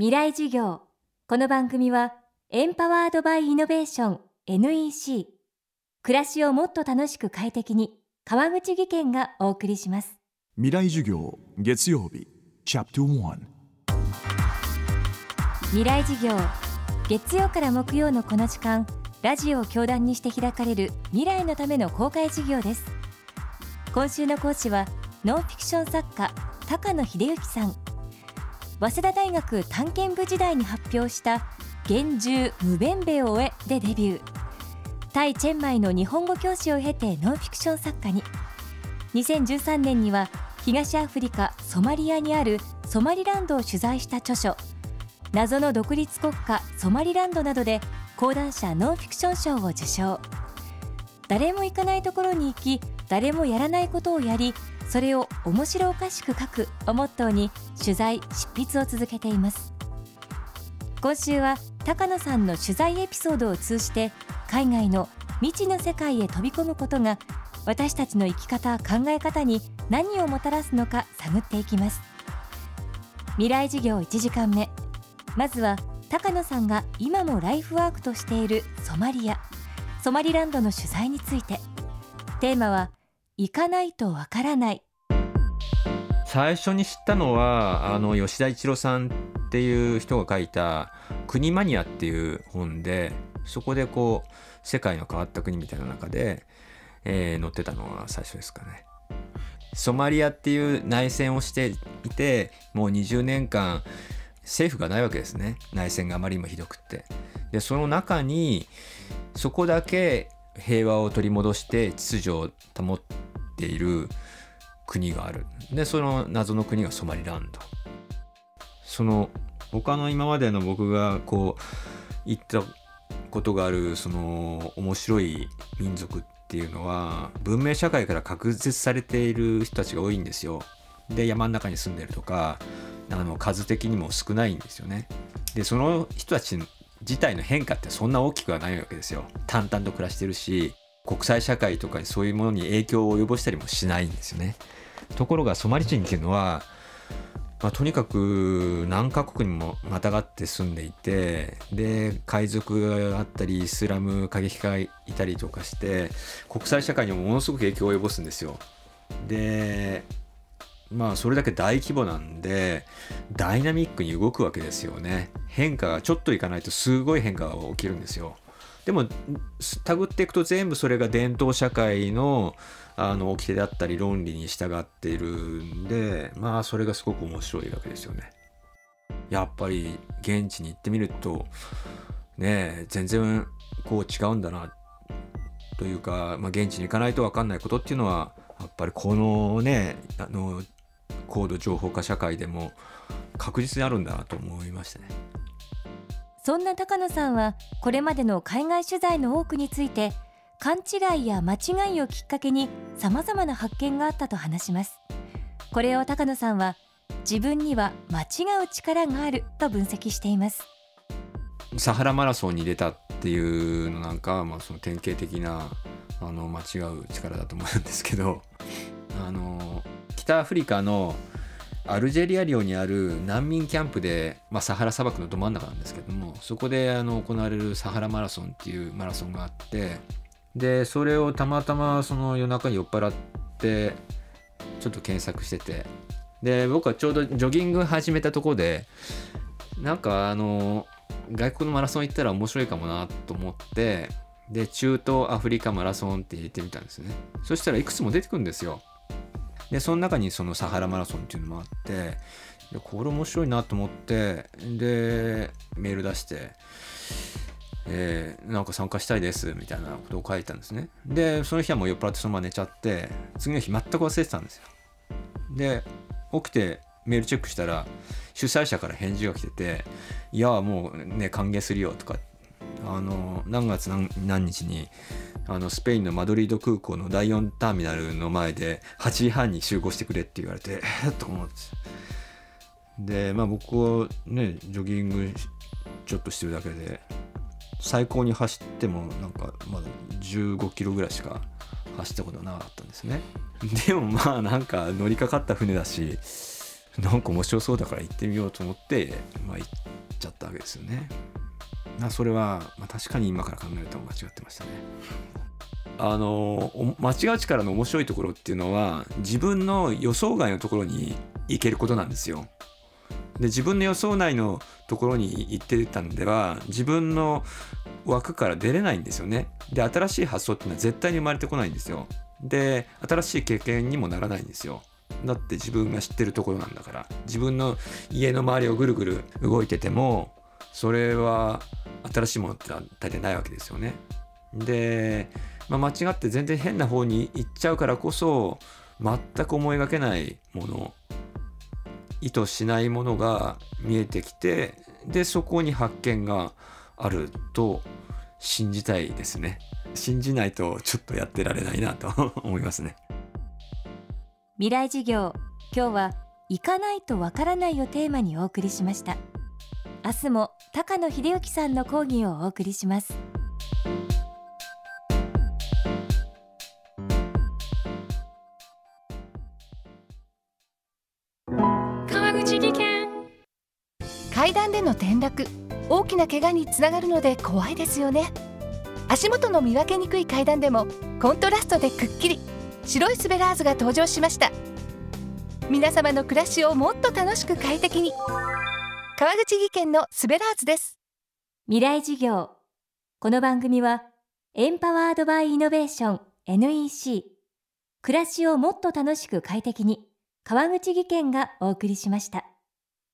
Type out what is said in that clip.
未来授業。この番組はエンパワードバイイノベーション NEC 暮らしをもっと楽しく快適に川口義賢がお送りします。未来授業月曜日チャプター未来授業月曜から木曜のこの時間ラジオを教壇にして開かれる未来のための公開授業です。今週の講師はノンフィクション作家高野秀行さん早稲田大学探検部時代に発表した「幻獣ムベンベを追え」でデビュー。タイ・チェンマイの日本語教師を経てノンフィクション作家に。2013年には東アフリカソマリアにあるソマリランドを取材した著書「謎の独立国家ソマリランド」などで講談社ノンフィクション賞を受賞。誰も行かないところに行き誰もやらないことをやりそれを面白おかしく書くをモットーに取材執筆を続けています。今週は高野さんの取材エピソードを通じて海外の未知の世界へ飛び込むことが私たちの生き方考え方に何をもたらすのか探っていきます。未来事業1時間目。まずは高野さんが今もライフワークとしているソマリア。ソマリランドの取材について。テーマは行かないとわからない。最初に知ったのはあの吉田一郎さんっていう人が書いた「国マニア」っていう本でそこでこう世界の変わった国みたいな中で、えー、載ってたのは最初ですかね。ソマリアっていう内戦をしていてもう20年間政府がないわけですね。内戦があまりにもひどくって。でその中にそこだけ平和を取り戻して秩序を保ってている国がある。でその謎の国がソマリランド。その他の今までの僕がこう言ったことがあるその面白い民族っていうのは文明社会から隔絶されている人たちが多いんですよ。で山の中に住んでるとかあの数的にも少ないんですよね。でその人たち自体の変化ってそんな大きくはないわけですよ。淡々と暮らしてるし国際社会とかそういうものに影響を及ぼしたりもしないんですよね。ところがソマリ人っていうのは、まあ、とにかく何カ国にもまたがって住んでいてで海賊があったりイスラム過激派がいたりとかして国際社会にもものすごく影響を及ぼすんですよ。でまあそれだけ大規模なんでダイナミックに動くわけですよね。変化がちょっといかないとすごい変化が起きるんですよ。でもたぐっていくと全部それが伝統社会のあの掟だったり論理に従っているんでまあそれがすごく面白いわけですよねやっぱり現地に行ってみるとね全然こう違うんだなというか、まあ、現地に行かないと分かんないことっていうのはやっぱりこのねあの高度情報化社会でも確実にあるんだなと思いましたね。そんな高野さんはこれまでの海外取材の多くについて勘違いや間違いをきっかけにさまざまな発見があったと話します。これを高野さんは自分には間違う力があると分析しています。サハラマラソンに出たっていうのなんか、まあ、その典型的なあの間違う力だと思うんですけどあの北アフリカのアルジェリア領にある難民キャンプで、まあ、サハラ砂漠のど真ん中なんですけどもそこであの行われるサハラマラソンっていうマラソンがあってでそれをたまたまその夜中に酔っ払ってちょっと検索しててで僕はちょうどジョギング始めたとこでなんかあの外国のマラソン行ったら面白いかもなと思ってで中東アフリカマラソンって入れてみたんですね。そしたらいくつも出てくるんですよ。でその中にそのサハラマラソンっていうのもあってでこれ面白いなと思ってでメール出してえー、なんか参加したいですみたいなことを書いたんですね。でその日はもう酔っ払ってそのまま寝ちゃって次の日全く忘れてたんですよ。で起きてメールチェックしたら主催者から返事が来てて「いやもうね歓迎するよ」とかってあの何月何日にあのスペインのマドリード空港の第4ターミナルの前で8時半に集合してくれって言われてえっ と思ってでまあ僕はねジョギングちょっとしてるだけで最高に走ってもなんかまだ15キロぐらいしか走ったことなかったんですねでもまあなんか乗りかかった船だしなんか面白そうだから行ってみようと思って、まあ、行っちゃったわけですよね。なそれは、まあ、確かに今から考えると間違ってましたね。あの間違う力の面白いところっていうのは自分の予想外のところに行けることなんですよ。で自分の予想内のところに行ってたんでは自分の枠から出れないんですよね。で新しい発想っていうのは絶対に生まれてこないんですよ。で新しい経験にもならないんですよ。だって自分が知ってるところなんだから自分の家の周りをぐるぐる動いててもそれは新しいものってのは大体ないわけですよね。で、まあ、間違って全然変な方に行っちゃうからこそ全く思いがけないもの意図しないものが見えてきてでそこに発見があると信じたいですね。信じないとちょっとやってられないなと 思いますね。未来事業今日は行かないとわからないをテーマにお送りしました。明日も高野秀幸さんの講義をお送りします。川口技研。階段での転落大きな怪我につながるので怖いですよね。足元の見分けにくい階段でもコントラストでくっきり白いスベラーズが登場しました。皆様の暮らしをもっと楽しく快適に川口技研のスベラーズです。未来事業。この番組はエンパワードバイイノベーション NEC 暮らしをもっと楽しく快適に川口技研がお送りしました。